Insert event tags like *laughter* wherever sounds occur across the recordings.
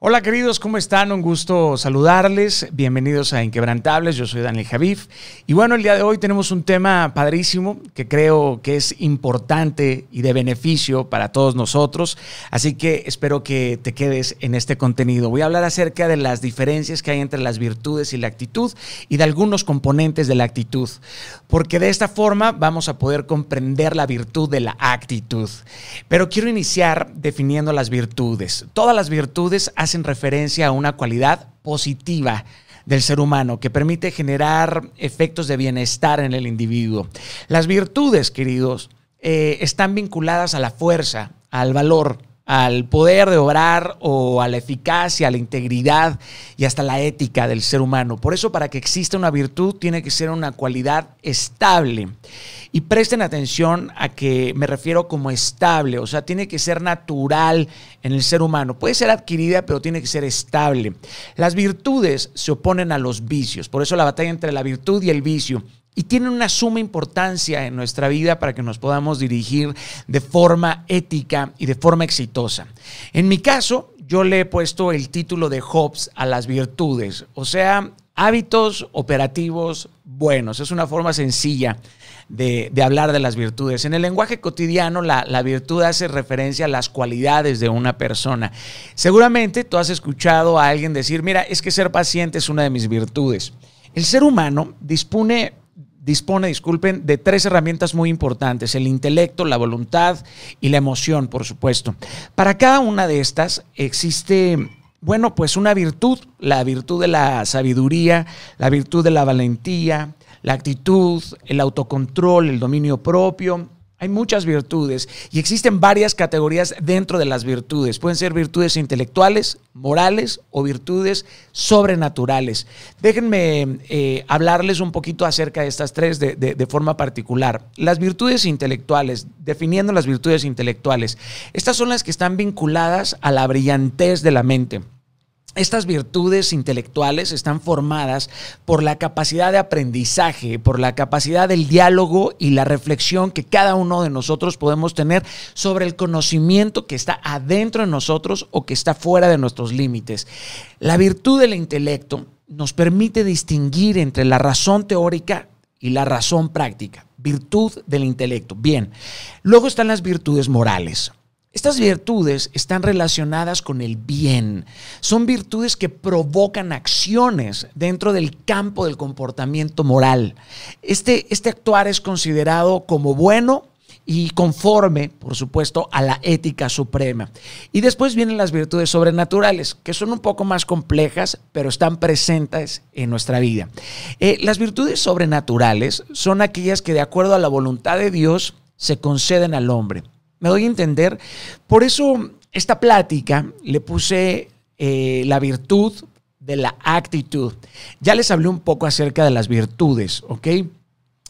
Hola queridos, ¿cómo están? Un gusto saludarles. Bienvenidos a Inquebrantables. Yo soy Daniel Javif. Y bueno, el día de hoy tenemos un tema padrísimo que creo que es importante y de beneficio para todos nosotros. Así que espero que te quedes en este contenido. Voy a hablar acerca de las diferencias que hay entre las virtudes y la actitud y de algunos componentes de la actitud. Porque de esta forma vamos a poder comprender la virtud de la actitud. Pero quiero iniciar definiendo las virtudes. Todas las virtudes referencia a una cualidad positiva del ser humano que permite generar efectos de bienestar en el individuo. Las virtudes, queridos, eh, están vinculadas a la fuerza, al valor, al poder de obrar o a la eficacia, a la integridad y hasta la ética del ser humano. Por eso para que exista una virtud tiene que ser una cualidad estable. Y presten atención a que me refiero como estable, o sea, tiene que ser natural en el ser humano. Puede ser adquirida, pero tiene que ser estable. Las virtudes se oponen a los vicios, por eso la batalla entre la virtud y el vicio y tienen una suma importancia en nuestra vida para que nos podamos dirigir de forma ética y de forma exitosa. En mi caso, yo le he puesto el título de Hobbes a las virtudes, o sea, hábitos operativos buenos. Es una forma sencilla de, hablar de las virtudes. En el lenguaje cotidiano, la, la, virtud hace referencia a las cualidades de una persona. Seguramente tú has escuchado a alguien decir, mira, es que ser paciente es una de mis virtudes. El ser humano dispone dispone, disculpen, de tres herramientas muy importantes, el intelecto, la voluntad y la emoción, por supuesto. Para cada una de estas existe, bueno, pues una virtud, la virtud de la sabiduría, la virtud de la valentía, la actitud, el autocontrol, el dominio propio, hay muchas virtudes y existen varias categorías dentro de las virtudes. Pueden ser virtudes intelectuales, morales o virtudes sobrenaturales. Déjenme eh, hablarles un poquito acerca de estas tres de, de forma particular. Las virtudes intelectuales, definiendo las virtudes intelectuales, estas son las que están vinculadas a la brillantez de la mente. Estas virtudes intelectuales están formadas por la capacidad de aprendizaje, por la capacidad del diálogo y la reflexión que cada uno de nosotros podemos tener sobre el conocimiento que está adentro de nosotros o que está fuera de nuestros límites. La virtud del intelecto nos permite distinguir entre la razón teórica y la razón práctica. Virtud del intelecto. Bien. Luego están las virtudes morales. Estas virtudes están relacionadas con el bien. Son virtudes que provocan acciones dentro del campo del comportamiento moral. Este, este actuar es considerado como bueno y conforme, por supuesto, a la ética suprema. Y después vienen las virtudes sobrenaturales, que son un poco más complejas, pero están presentes en nuestra vida. Eh, las virtudes sobrenaturales son aquellas que de acuerdo a la voluntad de Dios se conceden al hombre. Me doy a entender. Por eso esta plática le puse eh, la virtud de la actitud. Ya les hablé un poco acerca de las virtudes, ¿ok?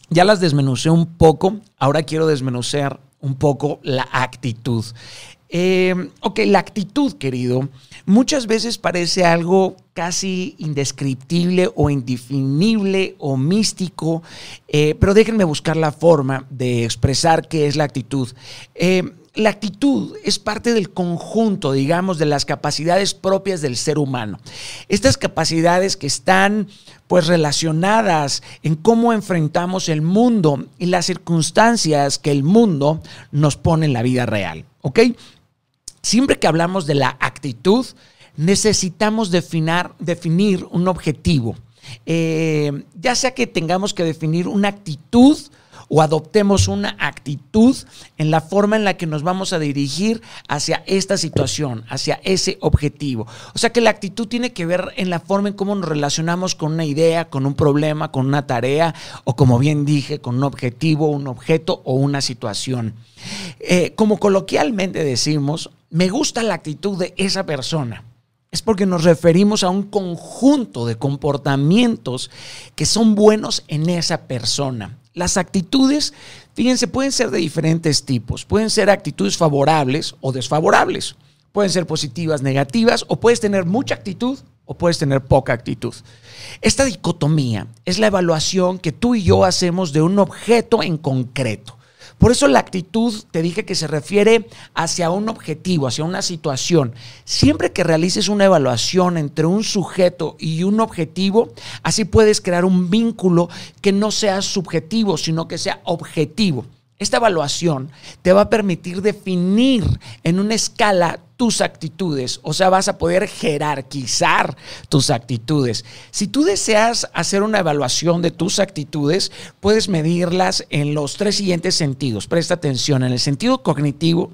Ya las desmenucé un poco. Ahora quiero desmenuzar un poco la actitud. Eh, ok, la actitud, querido, muchas veces parece algo casi indescriptible o indefinible o místico, eh, pero déjenme buscar la forma de expresar qué es la actitud. Eh, la actitud es parte del conjunto, digamos, de las capacidades propias del ser humano. Estas capacidades que están pues relacionadas en cómo enfrentamos el mundo y las circunstancias que el mundo nos pone en la vida real, ¿ok? Siempre que hablamos de la actitud, necesitamos definir un objetivo. Eh, ya sea que tengamos que definir una actitud o adoptemos una actitud en la forma en la que nos vamos a dirigir hacia esta situación, hacia ese objetivo. O sea que la actitud tiene que ver en la forma en cómo nos relacionamos con una idea, con un problema, con una tarea o como bien dije, con un objetivo, un objeto o una situación. Eh, como coloquialmente decimos, me gusta la actitud de esa persona es porque nos referimos a un conjunto de comportamientos que son buenos en esa persona. Las actitudes, fíjense, pueden ser de diferentes tipos. Pueden ser actitudes favorables o desfavorables. Pueden ser positivas, negativas, o puedes tener mucha actitud o puedes tener poca actitud. Esta dicotomía es la evaluación que tú y yo hacemos de un objeto en concreto. Por eso la actitud, te dije que se refiere hacia un objetivo, hacia una situación. Siempre que realices una evaluación entre un sujeto y un objetivo, así puedes crear un vínculo que no sea subjetivo, sino que sea objetivo. Esta evaluación te va a permitir definir en una escala tus actitudes, o sea, vas a poder jerarquizar tus actitudes. Si tú deseas hacer una evaluación de tus actitudes, puedes medirlas en los tres siguientes sentidos. Presta atención, en el sentido cognitivo,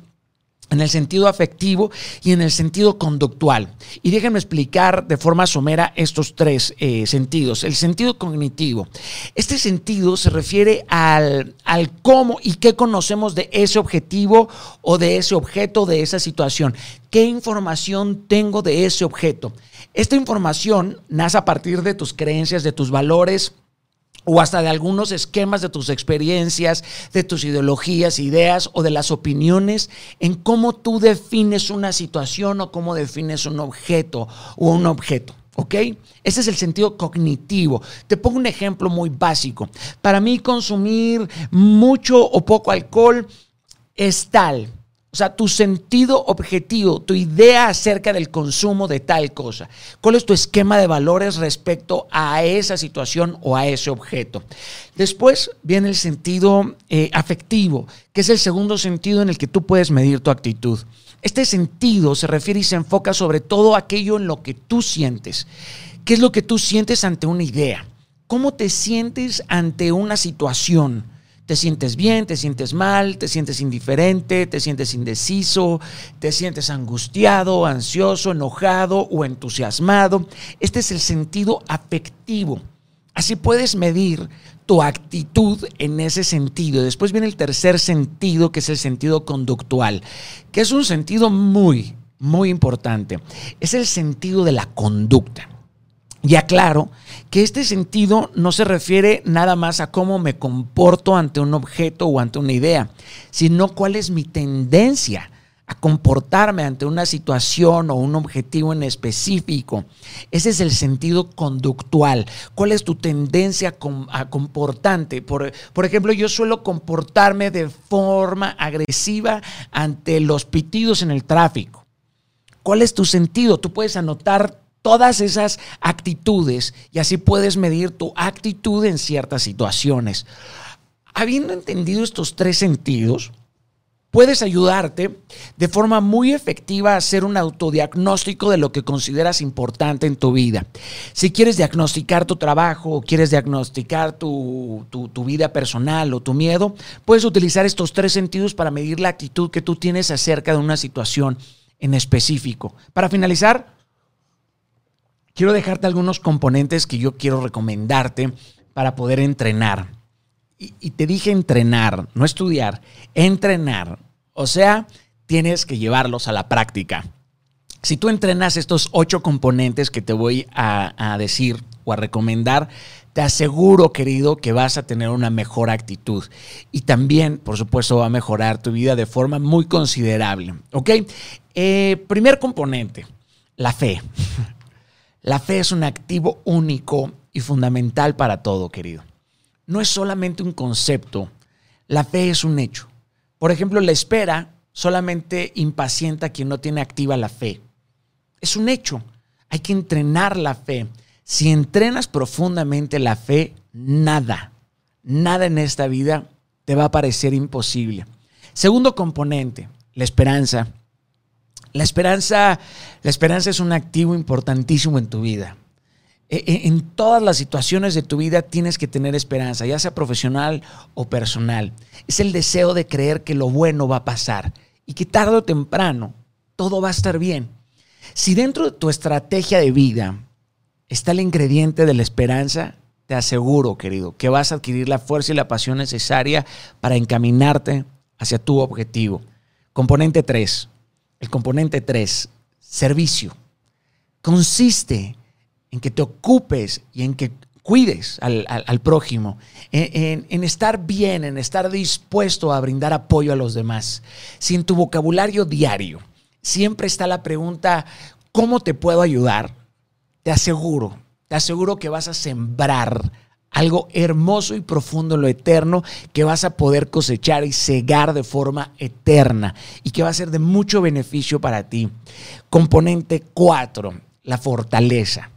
en el sentido afectivo y en el sentido conductual. Y déjenme explicar de forma somera estos tres eh, sentidos. El sentido cognitivo. Este sentido se refiere al, al cómo y qué conocemos de ese objetivo o de ese objeto, de esa situación. ¿Qué información tengo de ese objeto? Esta información nace a partir de tus creencias, de tus valores, o hasta de algunos esquemas de tus experiencias, de tus ideologías, ideas o de las opiniones en cómo tú defines una situación o cómo defines un objeto o un objeto. ¿Ok? Ese es el sentido cognitivo. Te pongo un ejemplo muy básico. Para mí consumir mucho o poco alcohol es tal o sea, tu sentido objetivo, tu idea acerca del consumo de tal cosa. ¿Cuál es tu esquema de valores respecto a esa situación o a ese objeto? Después viene el sentido eh, afectivo, que es el segundo sentido en el que tú puedes medir tu actitud. Este sentido se refiere y se enfoca sobre todo aquello en lo que tú sientes. ¿Qué es lo que tú sientes ante una idea? ¿Cómo te sientes ante una situación? Te sientes bien, te sientes mal, te sientes indiferente, te sientes indeciso, te sientes angustiado, ansioso, enojado o entusiasmado. Este es el sentido afectivo. Así puedes medir tu actitud en ese sentido. Después viene el tercer sentido, que es el sentido conductual, que es un sentido muy, muy importante. Es el sentido de la conducta. Y aclaro que este sentido no se refiere nada más a cómo me comporto ante un objeto o ante una idea, sino cuál es mi tendencia a comportarme ante una situación o un objetivo en específico. Ese es el sentido conductual. ¿Cuál es tu tendencia a comportarte? Por, por ejemplo, yo suelo comportarme de forma agresiva ante los pitidos en el tráfico. ¿Cuál es tu sentido? Tú puedes anotar todas esas actitudes y así puedes medir tu actitud en ciertas situaciones. Habiendo entendido estos tres sentidos, puedes ayudarte de forma muy efectiva a hacer un autodiagnóstico de lo que consideras importante en tu vida. Si quieres diagnosticar tu trabajo o quieres diagnosticar tu, tu, vida personal o tu miedo, puedes utilizar estos tres sentidos para medir la actitud que tú tienes acerca de una situación en específico. Para finalizar, quiero dejarte algunos componentes que yo quiero recomendarte para poder entrenar. Y, te dije entrenar, no estudiar, entrenar. O sea, tienes que llevarlos a la práctica. Si tú entrenas estos ocho componentes que te voy a, decir o a recomendar, te aseguro, querido, que vas a tener una mejor actitud. Y también, por supuesto, va a mejorar tu vida de forma muy considerable. ¿Ok? Eh, primer componente, la fe. La fe es un activo único y fundamental para todo, querido. No es solamente un concepto, la fe es un hecho. Por ejemplo, la espera solamente impacienta a quien no tiene activa la fe. Es un hecho. Hay que entrenar la fe. Si entrenas profundamente la fe, nada, nada en esta vida te va a parecer imposible. Segundo componente, la esperanza. La esperanza, la esperanza es un activo importantísimo en tu vida. E, e, en todas las situaciones de tu vida tienes que tener esperanza, ya sea profesional o personal. Es el deseo de creer que lo bueno va a pasar y que tarde o temprano todo va a estar bien. Si dentro de tu estrategia de vida está el ingrediente de la esperanza, te aseguro, querido, que vas a adquirir la fuerza y la pasión necesaria para encaminarte hacia tu objetivo. Componente 3, el componente 3, servicio, consiste en que te ocupes y en que cuides al, prójimo, en, en, estar bien, en estar dispuesto a brindar apoyo a los demás. Si en tu vocabulario diario siempre está la pregunta, ¿cómo te puedo ayudar? Te aseguro, te aseguro que vas a sembrar algo hermoso y profundo en lo eterno que vas a poder cosechar y cegar de forma eterna y que va a ser de mucho beneficio para ti. Componente 4, la fortaleza.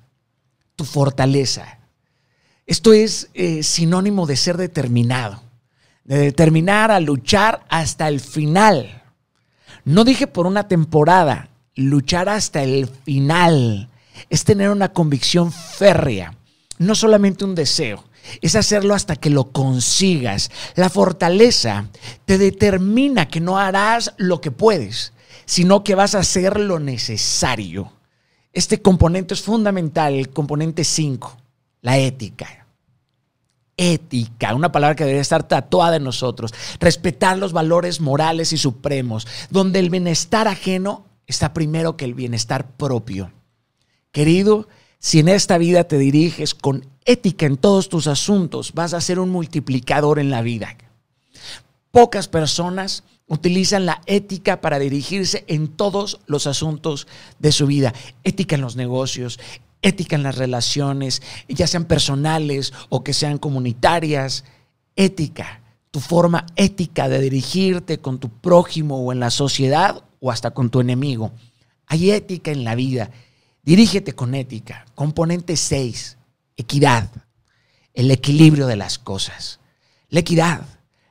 Tu fortaleza. Esto es eh, sinónimo de ser determinado, de determinar a luchar hasta el final. No dije por una temporada, luchar hasta el final es tener una convicción férrea, no solamente un deseo es hacerlo hasta que lo consigas. La fortaleza te determina que no harás lo que puedes, sino que vas a hacer lo necesario. Este componente es fundamental, el componente 5, la ética. Ética, una palabra que debería estar tatuada en nosotros. Respetar los valores morales y supremos, donde el bienestar ajeno está primero que el bienestar propio. Querido, si en esta vida te diriges con ética en todos tus asuntos, vas a ser un multiplicador en la vida. Pocas personas utilizan la ética para dirigirse en todos los asuntos de su vida. Ética en los negocios, ética en las relaciones, ya sean personales o que sean comunitarias. Ética, tu forma ética de dirigirte con tu prójimo o en la sociedad o hasta con tu enemigo. Hay ética en la vida Dirígete con ética. Componente 6, equidad. El equilibrio de las cosas. La equidad.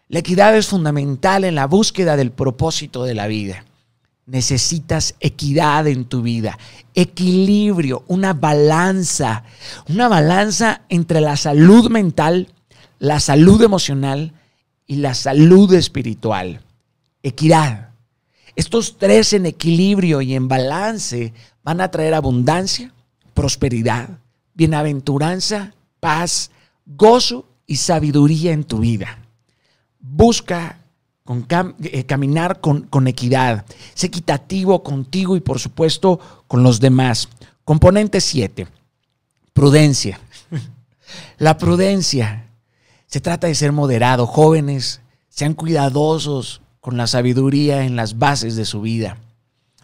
La equidad es fundamental en la búsqueda del propósito de la vida. Necesitas equidad en tu vida, equilibrio, una balanza, una balanza entre la salud mental, la salud emocional y la salud espiritual. Equidad. Estos tres en equilibrio y en balance van a traer abundancia, prosperidad, bienaventuranza, paz, gozo y sabiduría en tu vida. Busca eh, caminar con, equidad. Sé equitativo contigo y por supuesto con los demás. Componente 7. Prudencia. *laughs* La prudencia. Se trata de ser moderado. Jóvenes, sean cuidadosos con la sabiduría en las bases de su vida.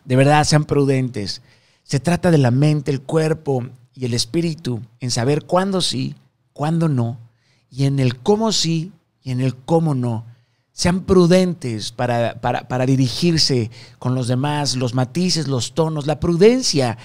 De verdad, sean prudentes. Se trata de la mente, el cuerpo y el espíritu en saber cuándo sí, cuándo no, y en el cómo sí y en el cómo no. Sean prudentes para, para, dirigirse con los demás, los matices, los tonos. La prudencia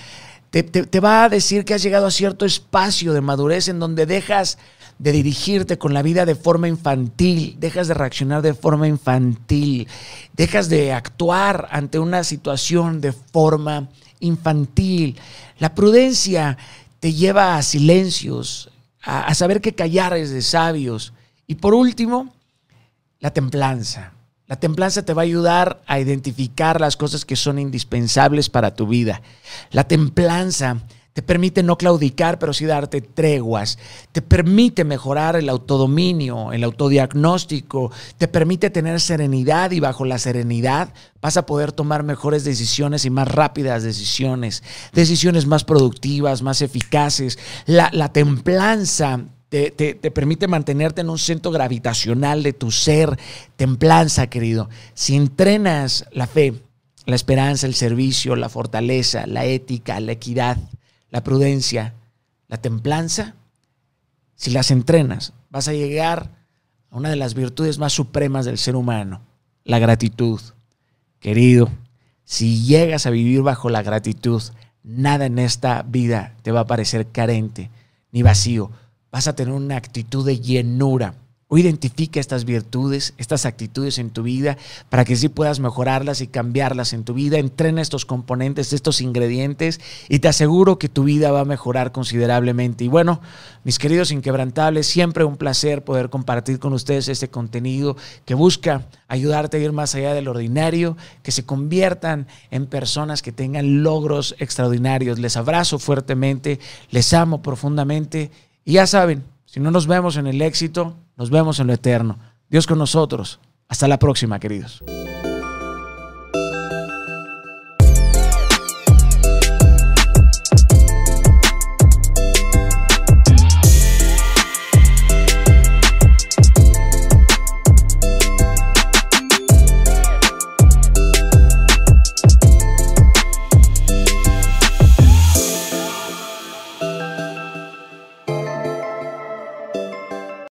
te, te va a decir que has llegado a cierto espacio de madurez en donde dejas de dirigirte con la vida de forma infantil, dejas de reaccionar de forma infantil, dejas de actuar ante una situación de forma infantil. La prudencia te lleva a silencios, a, saber que callar es de sabios. Y por último, la templanza. La templanza te va a ayudar a identificar las cosas que son indispensables para tu vida. La templanza te permite no claudicar, pero sí darte treguas. Te permite mejorar el autodominio, el autodiagnóstico. Te permite tener serenidad y bajo la serenidad vas a poder tomar mejores decisiones y más rápidas decisiones. Decisiones más productivas, más eficaces. La, templanza te, te, permite mantenerte en un centro gravitacional de tu ser. Templanza, querido. Si entrenas la fe, la esperanza, el servicio, la fortaleza, la ética, la equidad, la prudencia, la templanza, si las entrenas, vas a llegar a una de las virtudes más supremas del ser humano, la gratitud. Querido, si llegas a vivir bajo la gratitud, nada en esta vida te va a parecer carente ni vacío. Vas a tener una actitud de llenura o identifica estas virtudes, estas actitudes en tu vida para que sí puedas mejorarlas y cambiarlas en tu vida. Entrena estos componentes, estos ingredientes y te aseguro que tu vida va a mejorar considerablemente. Y bueno, mis queridos inquebrantables, siempre un placer poder compartir con ustedes este contenido que busca ayudarte a ir más allá del ordinario, que se conviertan en personas que tengan logros extraordinarios. Les abrazo fuertemente, les amo profundamente y ya saben, si no nos vemos en el éxito, nos vemos en lo eterno. Dios con nosotros. Hasta la próxima, queridos.